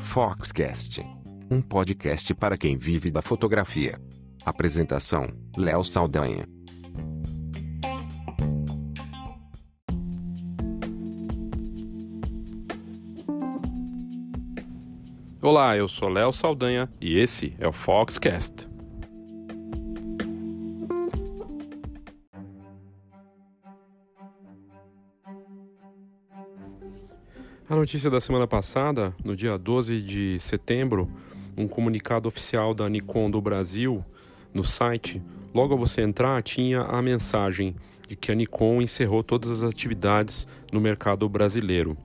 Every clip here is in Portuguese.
Foxcast, um podcast para quem vive da fotografia. Apresentação: Léo Saldanha. Olá, eu sou Léo Saldanha e esse é o Foxcast. A notícia da semana passada, no dia 12 de setembro, um comunicado oficial da Nikon do Brasil no site, logo ao você entrar, tinha a mensagem de que a Nikon encerrou todas as atividades no mercado brasileiro.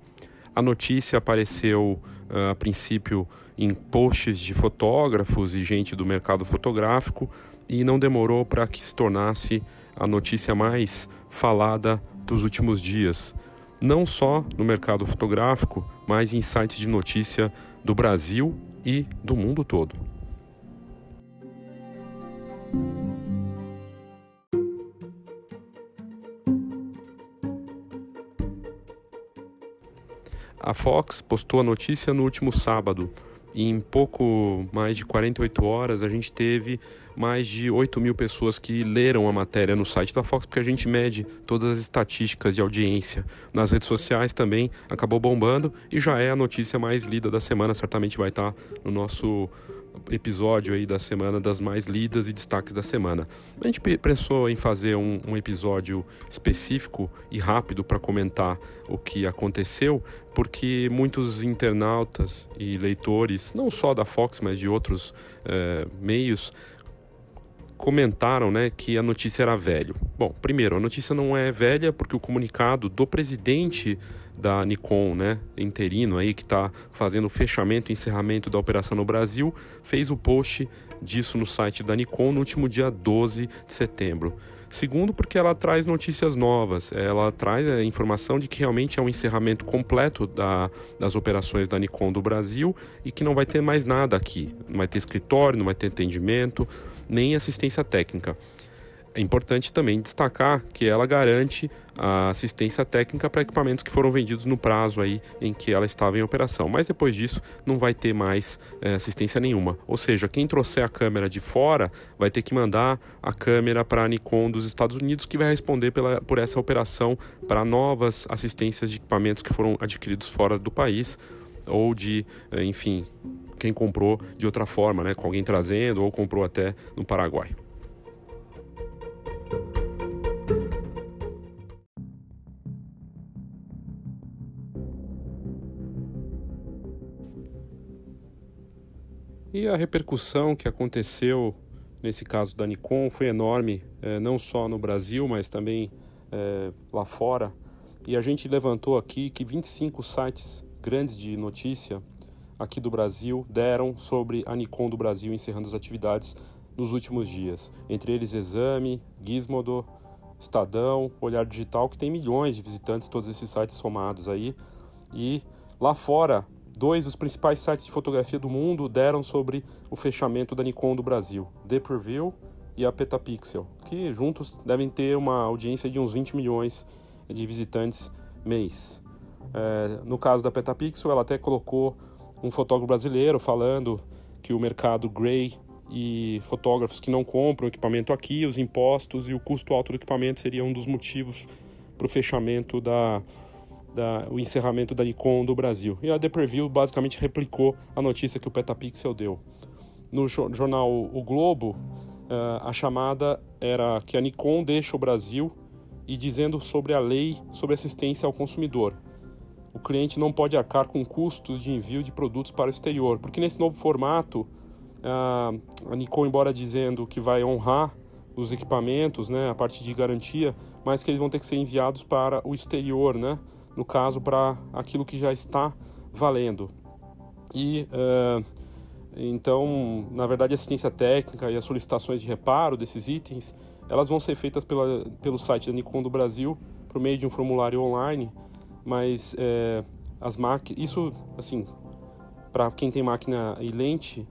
A notícia apareceu uh, a princípio em posts de fotógrafos e gente do mercado fotográfico e não demorou para que se tornasse a notícia mais falada dos últimos dias, não só no mercado fotográfico, mas em sites de notícia do Brasil e do mundo todo. A Fox postou a notícia no último sábado. Em pouco mais de 48 horas, a gente teve mais de 8 mil pessoas que leram a matéria no site da Fox, porque a gente mede todas as estatísticas de audiência. Nas redes sociais também acabou bombando e já é a notícia mais lida da semana. Certamente vai estar no nosso episódio aí da semana das mais lidas e destaques da semana. A gente pensou em fazer um, um episódio específico e rápido para comentar o que aconteceu, porque muitos internautas e leitores, não só da Fox, mas de outros é, meios, comentaram né, que a notícia era velho. Bom, primeiro, a notícia não é velha porque o comunicado do presidente da Nikon, né, interino aí que está fazendo o fechamento e encerramento da operação no Brasil, fez o post disso no site da Nikon no último dia 12 de setembro. Segundo, porque ela traz notícias novas, ela traz a informação de que realmente é um encerramento completo da, das operações da Nikon do Brasil e que não vai ter mais nada aqui. Não vai ter escritório, não vai ter atendimento, nem assistência técnica. É importante também destacar que ela garante a assistência técnica para equipamentos que foram vendidos no prazo aí em que ela estava em operação. Mas depois disso não vai ter mais é, assistência nenhuma. Ou seja, quem trouxer a câmera de fora vai ter que mandar a câmera para a Nikon dos Estados Unidos, que vai responder pela, por essa operação para novas assistências de equipamentos que foram adquiridos fora do país ou de, eh, enfim, quem comprou de outra forma, né, com alguém trazendo ou comprou até no Paraguai. E a repercussão que aconteceu nesse caso da Nikon foi enorme, é, não só no Brasil, mas também é, lá fora. E a gente levantou aqui que 25 sites grandes de notícia aqui do Brasil deram sobre a Nikon do Brasil encerrando as atividades nos últimos dias. Entre eles Exame, Gizmodo, Estadão, Olhar Digital, que tem milhões de visitantes, todos esses sites somados aí. E lá fora, Dois dos principais sites de fotografia do mundo deram sobre o fechamento da Nikon do Brasil, The Preview e a Petapixel, que juntos devem ter uma audiência de uns 20 milhões de visitantes mês. É, no caso da Petapixel, ela até colocou um fotógrafo brasileiro falando que o mercado grey e fotógrafos que não compram equipamento aqui, os impostos e o custo alto do equipamento seriam um dos motivos para o fechamento da, da, o encerramento da Nikon do Brasil. E a The Preview basicamente replicou a notícia que o Petapixel deu. No jornal O Globo, uh, a chamada era que a Nikon deixa o Brasil e dizendo sobre a lei sobre assistência ao consumidor. O cliente não pode arcar com custos de envio de produtos para o exterior, porque nesse novo formato, uh, a Nikon, embora dizendo que vai honrar os equipamentos, né, a parte de garantia, mas que eles vão ter que ser enviados para o exterior, né? No caso, para aquilo que já está valendo. E uh, então, na verdade, a assistência técnica e as solicitações de reparo desses itens, elas vão ser feitas pela, pelo site da Nikon do Brasil por meio de um formulário online, mas é, as máquinas, isso assim, para quem tem máquina e lente,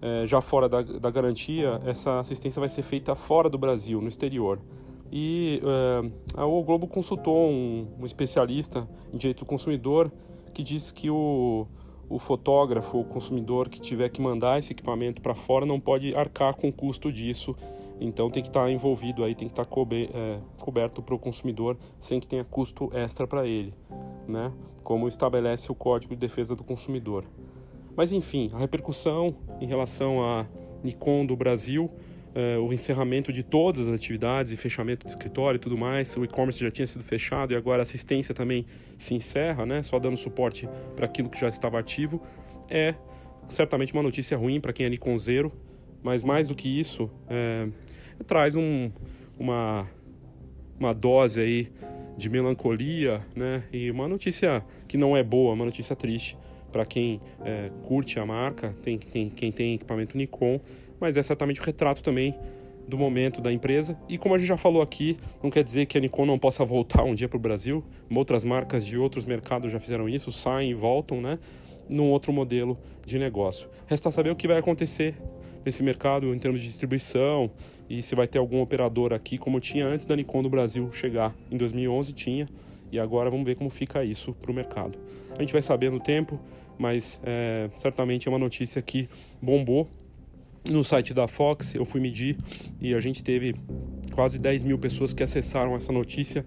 é, já fora da, da garantia, essa assistência vai ser feita fora do Brasil, no exterior. E é, o Globo consultou um, um, especialista em direito do consumidor que disse que o, o fotógrafo, o consumidor que tiver que mandar esse equipamento para fora não pode arcar com o custo disso. Então tem que estar tá envolvido aí, tem que estar tá cobe é, coberto para o consumidor sem que tenha custo extra para ele, né? Como estabelece o Código de Defesa do Consumidor. Mas enfim, a repercussão em relação a Nikon do Brasil uh, o encerramento de todas as atividades e fechamento do escritório e tudo mais. O e-commerce já tinha sido fechado e agora a assistência também se encerra, né? Só dando suporte para aquilo que já estava ativo. É certamente uma notícia ruim para quem é Nikon Zero, mas mais do que isso, é, traz um, uma, uma dose aí de melancolia, né? E uma notícia que não é boa, uma notícia triste para quem é, curte a marca, tem, tem, quem tem equipamento Nikon mas é certamente o retrato também do momento da empresa. E como a gente já falou aqui, não quer dizer que a Nikon não possa voltar um dia para o Brasil. Outras marcas de outros mercados já fizeram isso, saem e voltam, né? Num outro modelo de negócio. Resta saber o que vai acontecer nesse mercado em termos de distribuição e se vai ter algum operador aqui, como tinha antes da Nikon do Brasil chegar. Em 2011 tinha, e agora vamos ver como fica isso para o mercado. A gente vai saber no tempo, mas é, certamente é uma notícia que bombou no site da Fox, eu fui medir e a gente teve quase 10 mil pessoas que acessaram essa notícia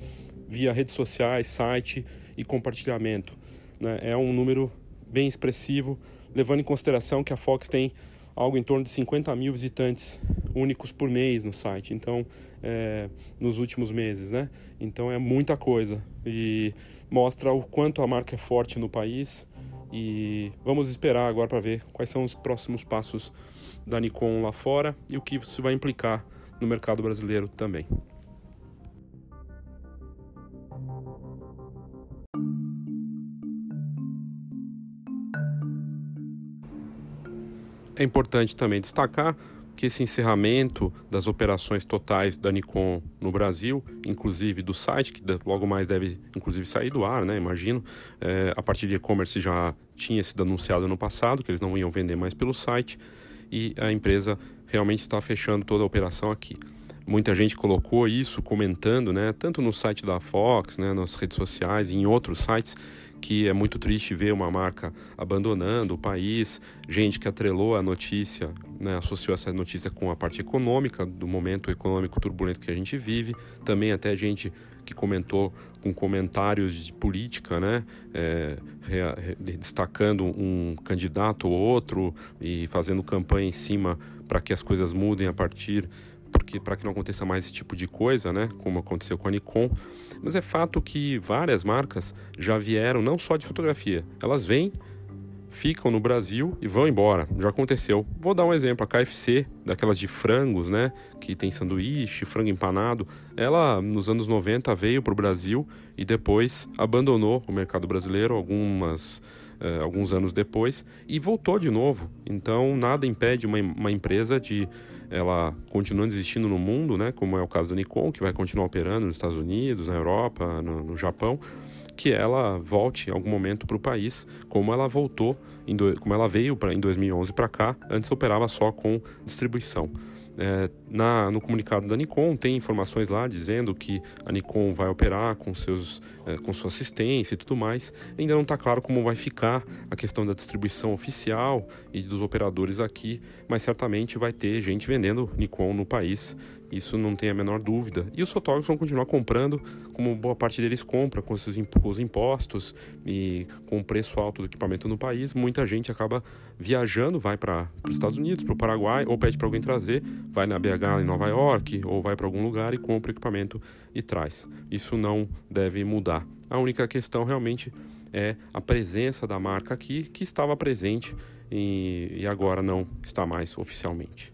via redes sociais, site e compartilhamento. Né? É um número bem expressivo, levando em consideração que a Fox tem algo em torno de 50 mil visitantes únicos por mês no site, então é, nos últimos meses, né? Então é muita coisa e mostra o quanto a marca é forte no país e vamos esperar agora para ver quais são os próximos passos da Nikon lá fora e o que isso vai implicar no mercado brasileiro também. É importante também destacar que esse encerramento das operações totais da Nikon no Brasil, inclusive do site, que logo mais deve inclusive sair do ar, né? Imagino, é, a partir de e-commerce já tinha sido anunciado no passado, que eles não iam vender mais pelo site e a empresa realmente está fechando toda a operação aqui. Muita gente colocou isso comentando, né, tanto no site da Fox, né, nas redes sociais e em outros sites, que é muito triste ver uma marca abandonando o país, gente que atrelou a notícia, né, associou essa notícia com a parte econômica do momento econômico turbulento que a gente vive, também até gente que comentou com comentários de política, né, é, destacando um candidato ou outro e fazendo campanha em cima para que as coisas mudem a partir porque para que não aconteça mais esse tipo de coisa, né, como aconteceu com a Nikon. Mas é fato que várias marcas já vieram não só de fotografia, elas vêm, ficam no Brasil e vão embora. Já aconteceu. Vou dar um exemplo, a KFC, daquelas de frangos, né, que tem sanduíche, frango empanado, ela nos anos 90 veio para o Brasil e depois abandonou o mercado brasileiro algumas Uh, alguns anos depois e voltou de novo. Então nada impede uma, uma empresa de ela continua existindo no mundo, né, como é o caso da Nikon, que vai continuar operando nos Estados Unidos, na Europa, no, no Japão, que ela volte em algum momento para o país, como ela voltou, do, como ela veio pra, em 2011 para cá, antes operava só com distribuição. É, na, no comunicado da Nikon tem informações lá dizendo que a Nikon vai operar com, seus, é, com sua assistência e tudo mais. Ainda não está claro como vai ficar a questão da distribuição oficial e dos operadores aqui, mas certamente vai ter gente vendendo Nikon no país isso não tem a menor dúvida. E os fotógrafos vão continuar comprando, como boa parte deles compra, com, esses, os impostos e com o preço alto do equipamento no país. Muita gente acaba viajando, vai para os Estados Unidos, para o Paraguai, ou pede para alguém trazer, vai na BH em Nova York, ou vai para algum lugar e compra o equipamento e traz. Isso não deve mudar. A única questão realmente é a presença da marca aqui, que estava presente e agora não está mais oficialmente.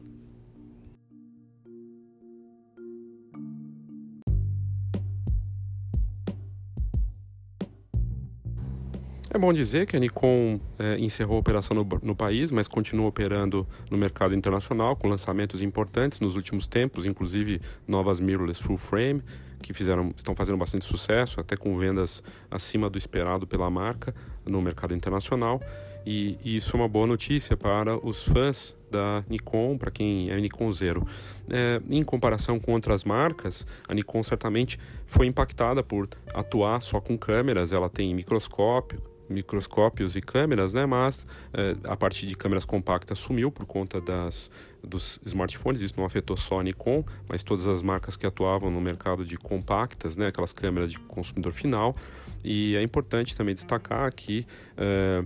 É bom dizer que a Nikon é, encerrou a operação no, no, país, mas continua operando no mercado internacional com lançamentos importantes nos últimos tempos, inclusive novas mirrorless full frame que fizeram, estão fazendo bastante sucesso, até com vendas acima do esperado pela marca no mercado internacional. E, e isso é uma boa notícia para os fãs da Nikon, para quem é Nikon Zero. É, em comparação com outras marcas, a Nikon certamente foi impactada por atuar só com câmeras, ela tem microscópio, microscópios e câmeras, né? Mas é, a parte de câmeras compactas sumiu por conta das, dos smartphones. Isso não afetou só a Nikon, mas todas as marcas que atuavam no mercado de compactas, né? Aquelas câmeras de consumidor final. E é importante também destacar que é,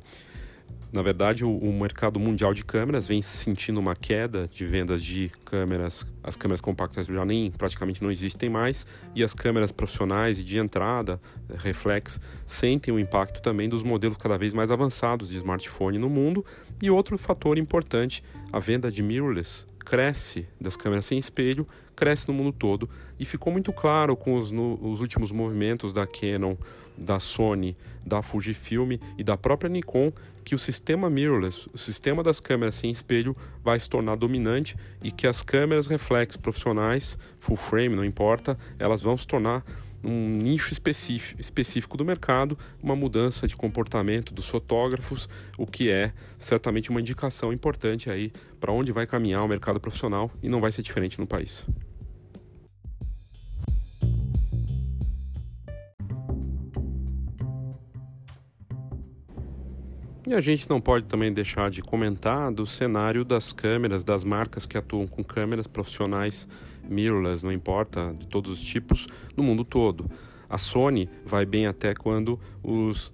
na verdade, o, o, mercado mundial de câmeras vem sentindo uma queda de vendas de câmeras. As câmeras compactas já nem praticamente não existem mais e as câmeras profissionais e de entrada, eh, reflex, sentem o impacto também dos modelos cada vez mais avançados de smartphone no mundo. E outro fator importante, a venda de mirrorless cresce das câmeras sem espelho, cresce no mundo todo e ficou muito claro com os, no, os últimos movimentos da Canon, da Sony, da Fujifilm e da própria Nikon que o sistema mirrorless, o sistema das câmeras sem espelho, vai se tornar dominante e que as câmeras reflex profissionais, full frame, não importa, elas vão se tornar um nicho específico, do mercado, uma mudança de comportamento dos fotógrafos, o que é certamente uma indicação importante aí para onde vai caminhar o mercado profissional e não vai ser diferente no país. E a gente não pode também deixar de comentar do cenário das câmeras, das marcas que atuam com câmeras profissionais mirrorless, não importa, de todos os tipos, no mundo todo. A Sony vai bem até quando os,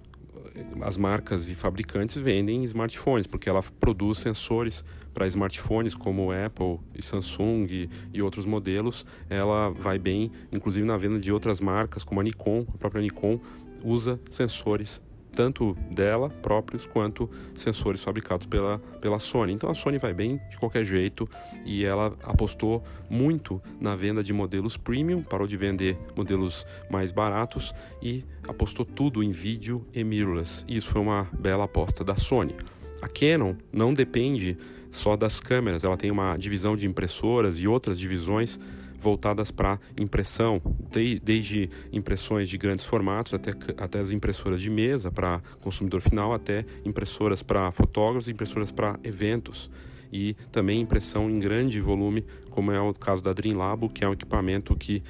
as marcas e fabricantes vendem smartphones, porque ela produz sensores para smartphones como Apple e Samsung e, e, outros modelos. Ela vai bem, inclusive na venda de outras marcas, como a Nikon, a própria Nikon usa sensores tanto dela próprios quanto sensores fabricados pela, pela Sony. Então a Sony vai bem de qualquer jeito e ela apostou muito na venda de modelos premium, parou de vender modelos mais baratos e apostou tudo em vídeo e mirrorless. E isso foi uma bela aposta da Sony. A Canon não depende só das câmeras, ela tem uma divisão de impressoras e outras divisões voltadas para impressão, de, desde impressões de grandes formatos até, até as impressoras de mesa para consumidor final, até impressoras para fotógrafos, impressoras para eventos e também impressão em grande volume, como é o caso da Dreamlabo, que é um equipamento que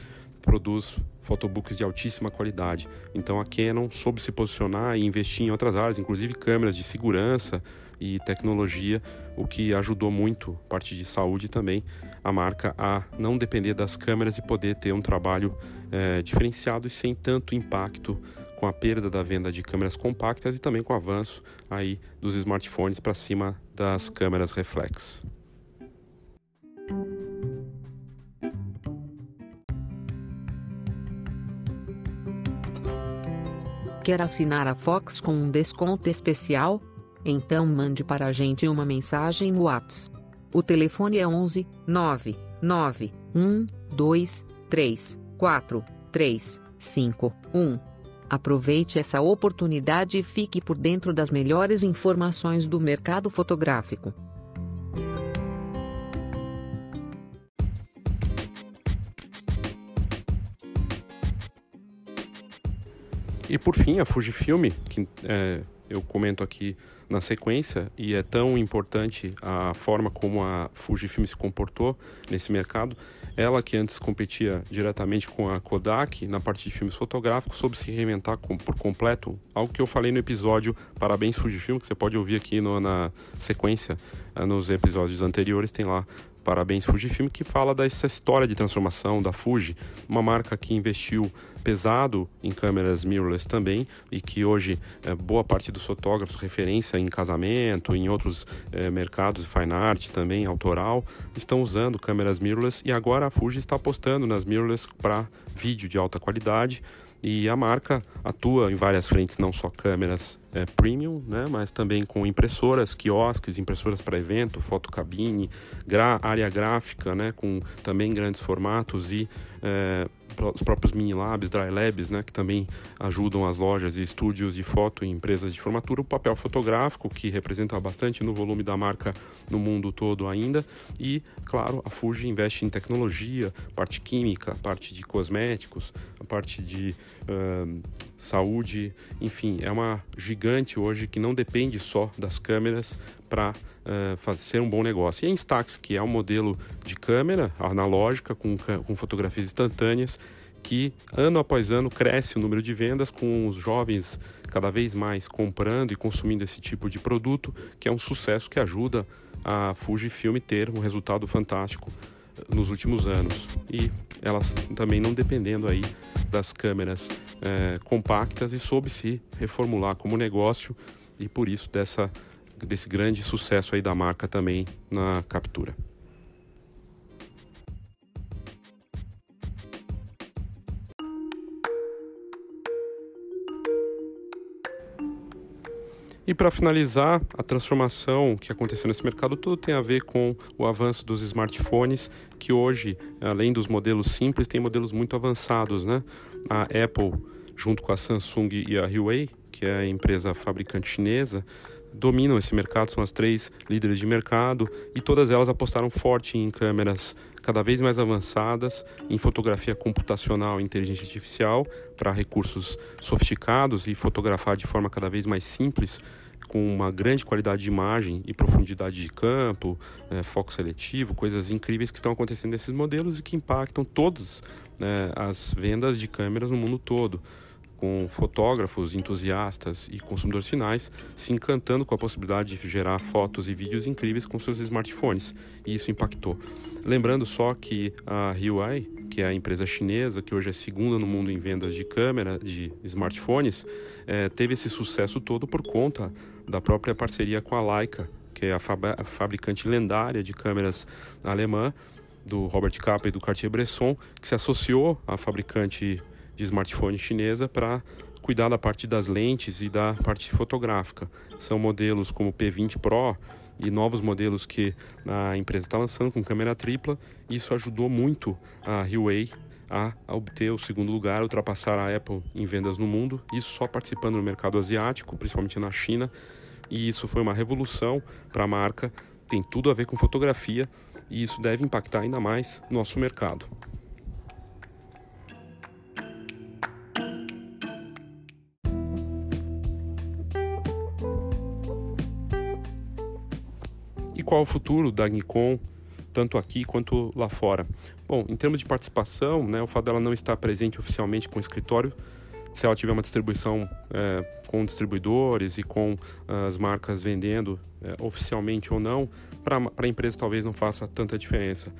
produz photobooks de altíssima qualidade. Então a Canon soube se posicionar e investir em outras áreas, inclusive câmeras de segurança e tecnologia, o que ajudou muito, parte de saúde também, a marca a não depender das câmeras e poder ter um trabalho é, diferenciado e sem tanto impacto com a perda da venda de câmeras compactas e também com o avanço aí dos smartphones para cima das câmeras reflex. Quer assinar a Fox com um desconto especial? Então mande para a gente uma mensagem no WhatsApp. O telefone é 11 9 9 1 2 3 4 3 5 1. Aproveite essa oportunidade e fique por dentro das melhores informações do mercado fotográfico. E por fim, a Fujifilm, que é, eu comento aqui na sequência, e é tão importante a forma como a Fujifilm se comportou nesse mercado. Ela, que antes competia diretamente com a Kodak na parte de filmes fotográficos, soube se reinventar com, por completo. Algo que eu falei no episódio Parabéns Fujifilm, que você pode ouvir aqui no, na sequência, nos episódios anteriores, tem lá Parabéns Fujifilm, que fala dessa história de transformação da Fuji, uma marca que investiu pesado em câmeras mirrorless também e que hoje é, boa parte dos fotógrafos referência em casamento, em outros é, mercados, fine art também, autoral, estão usando câmeras mirrorless e agora a Fuji está apostando nas mirrorless para vídeo de alta qualidade e a marca atua em várias frentes, não só câmeras é, premium, né, mas também com impressoras, quiosques, impressoras para evento, fotocabine, área gráfica, né, com também grandes formatos e é, os próprios mini labs, dry labs, né, que também ajudam as lojas e estúdios de foto e empresas de formatura, o papel fotográfico, que representa bastante no volume da marca no mundo todo ainda, e, claro, a Fuji investe em tecnologia, parte química, parte de cosméticos, a parte de uh, saúde, enfim, é uma gigante hoje que não depende só das câmeras para uh, fazer um bom negócio. E a Instax, que é um modelo de câmera analógica com, com fotografias instantâneas, que ano após ano cresce o número de vendas com os jovens cada vez mais comprando e consumindo esse tipo de produto, que é um sucesso que ajuda a Fujifilm ter um resultado fantástico nos últimos anos. E elas também não dependendo aí das câmeras é, compactas e soube se reformular como negócio e por isso dessa, desse grande sucesso aí da marca também na captura. E para finalizar, a transformação que aconteceu nesse mercado todo tem a ver com o avanço dos smartphones, que hoje, além dos modelos simples, tem modelos muito avançados, né? A Apple, junto com a Samsung e a Huawei, que é a empresa fabricante chinesa, dominam esse mercado, são as três líderes de mercado e todas elas apostaram forte em câmeras cada vez mais avançadas, em fotografia computacional e inteligência artificial para recursos sofisticados e fotografar de forma cada vez mais simples com uma grande qualidade de imagem e profundidade de campo, é, foco seletivo, coisas incríveis que estão acontecendo nesses modelos e que impactam todas né, as vendas de câmeras no mundo todo com fotógrafos, entusiastas e consumidores finais se encantando com a possibilidade de gerar fotos e vídeos incríveis com seus smartphones, e isso impactou. Lembrando só que a Huawei, que é a empresa chinesa que hoje é segunda no mundo em vendas de câmera de smartphones, é, teve esse sucesso todo por conta da própria parceria com a Leica, que é a, a fabricante lendária de câmeras alemã do Robert Capa e do Cartier-Bresson, que se associou à fabricante de smartphone chinesa para cuidar da parte das lentes e da parte fotográfica. São modelos como o P20 Pro e novos modelos que a empresa está lançando com câmera tripla. Isso ajudou muito a Huawei a obter o segundo lugar, ultrapassar a Apple em vendas no mundo. Isso só participando no mercado asiático, principalmente na China. E isso foi uma revolução para a marca. Tem tudo a ver com fotografia e isso deve impactar ainda mais nosso mercado. Qual é o futuro da Nikon, tanto aqui quanto lá fora? Bom, em termos de participação, né, o fato dela não estar presente oficialmente com o escritório, se ela tiver uma distribuição é, com distribuidores e com as marcas vendendo é, oficialmente ou não, para a empresa talvez não faça tanta diferença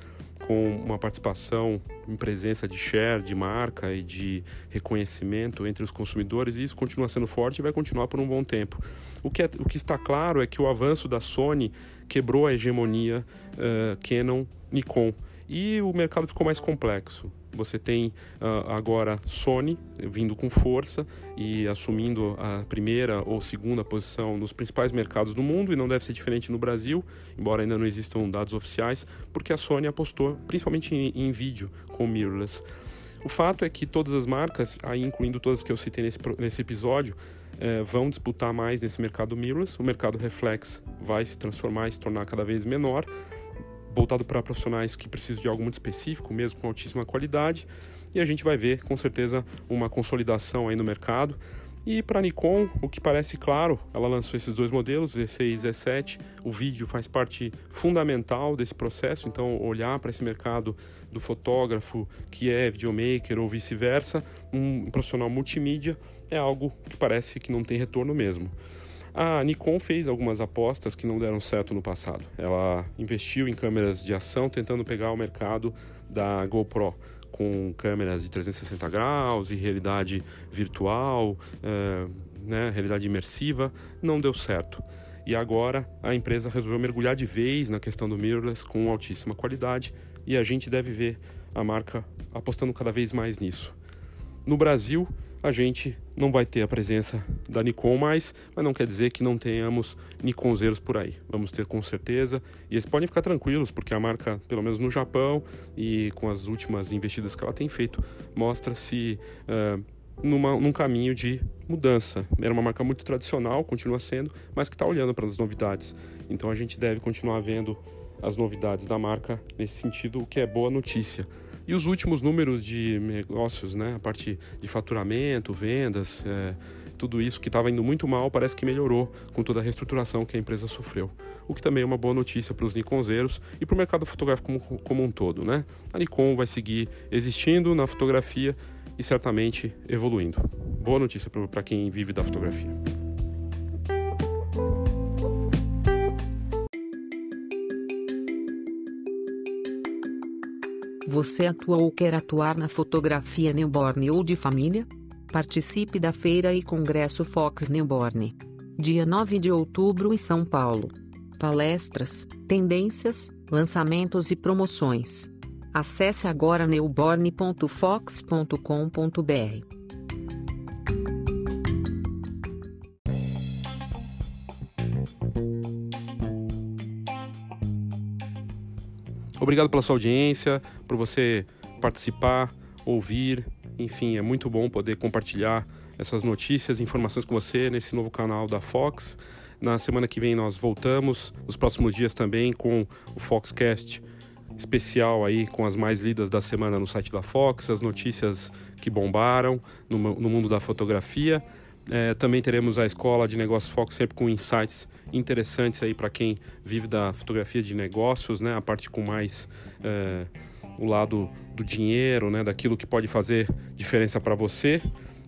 com uma participação em presença de share, de marca e de reconhecimento entre os consumidores, e isso continua sendo forte e vai continuar por um bom tempo. O que, é, o que está claro é que o avanço da Sony quebrou a hegemonia uh, Canon Nikon e o mercado ficou mais complexo. Você tem uh, agora Sony vindo com força e assumindo a primeira ou segunda posição nos principais mercados do mundo, e não deve ser diferente no Brasil, embora ainda não existam dados oficiais, porque a Sony apostou principalmente em, em vídeo com mirrorless. O fato é que todas as marcas, aí incluindo todas que eu citei nesse, nesse episódio, eh, vão disputar mais nesse mercado mirrorless. O mercado reflex vai se transformar e se tornar cada vez menor, voltado para profissionais que precisam de algo muito específico, mesmo com altíssima qualidade. E a gente vai ver, com certeza, uma consolidação aí no mercado. E para a Nikon, o que parece claro, ela lançou esses dois modelos, Z6 e Z7. O vídeo faz parte fundamental desse processo, então olhar para esse mercado do fotógrafo que é videomaker ou vice-versa, um profissional multimídia, é algo que parece que não tem retorno mesmo. A Nikon fez algumas apostas que não deram certo no passado. Ela investiu em câmeras de ação tentando pegar o mercado da GoPro com câmeras de 360 graus e realidade virtual, é, né, realidade imersiva, não deu certo. E agora a empresa resolveu mergulhar de vez na questão do mirrorless com altíssima qualidade e a gente deve ver a marca apostando cada vez mais nisso. No Brasil, a gente não vai ter a presença da Nikon mais, mas não quer dizer que não tenhamos Nikonzeiros por aí. Vamos ter com certeza, e eles podem ficar tranquilos, porque a marca, pelo menos no Japão e com as últimas investidas que ela tem feito, mostra-se uh, num caminho de mudança. Era uma marca muito tradicional, continua sendo, mas que está olhando para as novidades. Então a gente deve continuar vendo as novidades da marca nesse sentido, o que é boa notícia. E os últimos números de negócios, né, a parte de faturamento, vendas, é, tudo isso que estava indo muito mal parece que melhorou com toda a reestruturação que a empresa sofreu. O que também é uma boa notícia para os Nikonzeiros e para o mercado fotográfico como, como um todo. Né? A Nikon vai seguir existindo na fotografia e certamente evoluindo. Boa notícia para quem vive da fotografia. Você atua ou quer atuar na fotografia newborn ou de família? Participe da Feira e Congresso Fox Newborn. Dia 9 de outubro em São Paulo. Palestras, tendências, lançamentos e promoções. Acesse agora newborn.fox.com.br. Obrigado pela sua audiência, por você participar, ouvir enfim, é muito bom poder compartilhar essas notícias e informações com você nesse novo canal da Fox. Na semana que vem nós voltamos, nos próximos dias também com o Foxcast especial aí com as mais lidas da semana no site da Fox, as notícias que bombaram no, no mundo da fotografia. É, também teremos a Escola de Negócios Fox sempre com insights interessantes aí para quem vive da fotografia de negócios, né? A parte com mais é, o lado do dinheiro, né, daquilo que pode fazer diferença para você.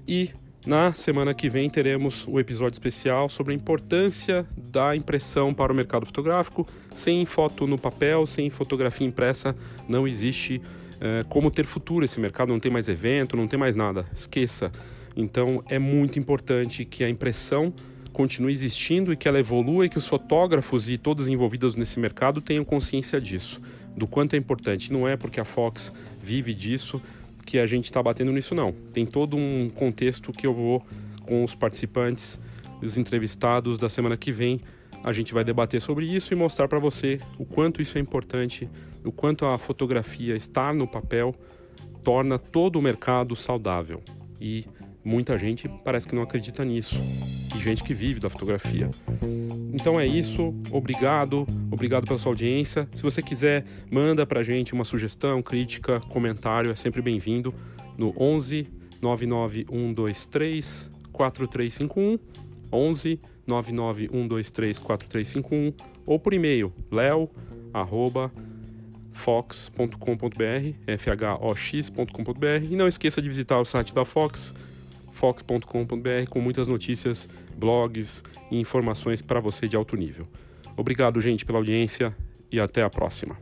E na semana que vem teremos o episódio especial sobre a importância da impressão para o mercado fotográfico. Sem foto no papel, sem fotografia impressa, não existe é, como ter futuro esse mercado. Não tem mais evento, não tem mais nada. Esqueça. Então é muito importante que a impressão continue existindo e que ela evolua e que os fotógrafos e todos envolvidos nesse mercado tenham consciência disso do quanto é importante. Não é porque a Fox vive disso que a gente está batendo nisso, não. Tem todo um contexto que eu vou com os participantes, os entrevistados da semana que vem. A gente vai debater sobre isso e mostrar para você o quanto isso é importante, o quanto a fotografia estar no papel torna todo o mercado saudável. E muita gente parece que não acredita nisso. E gente que vive da fotografia. Então é isso, obrigado, obrigado pela sua audiência. Se você quiser, manda pra gente uma sugestão, crítica, comentário, é sempre bem-vindo no 11 99123 4351 11 99123 4351 ou por e-mail leo arroba fox.com.br fox.com.br e não esqueça de visitar o site da Fox fox.com.br com muitas notícias, blogs e informações para você de alto nível. Obrigado, gente, pela audiência e até a próxima.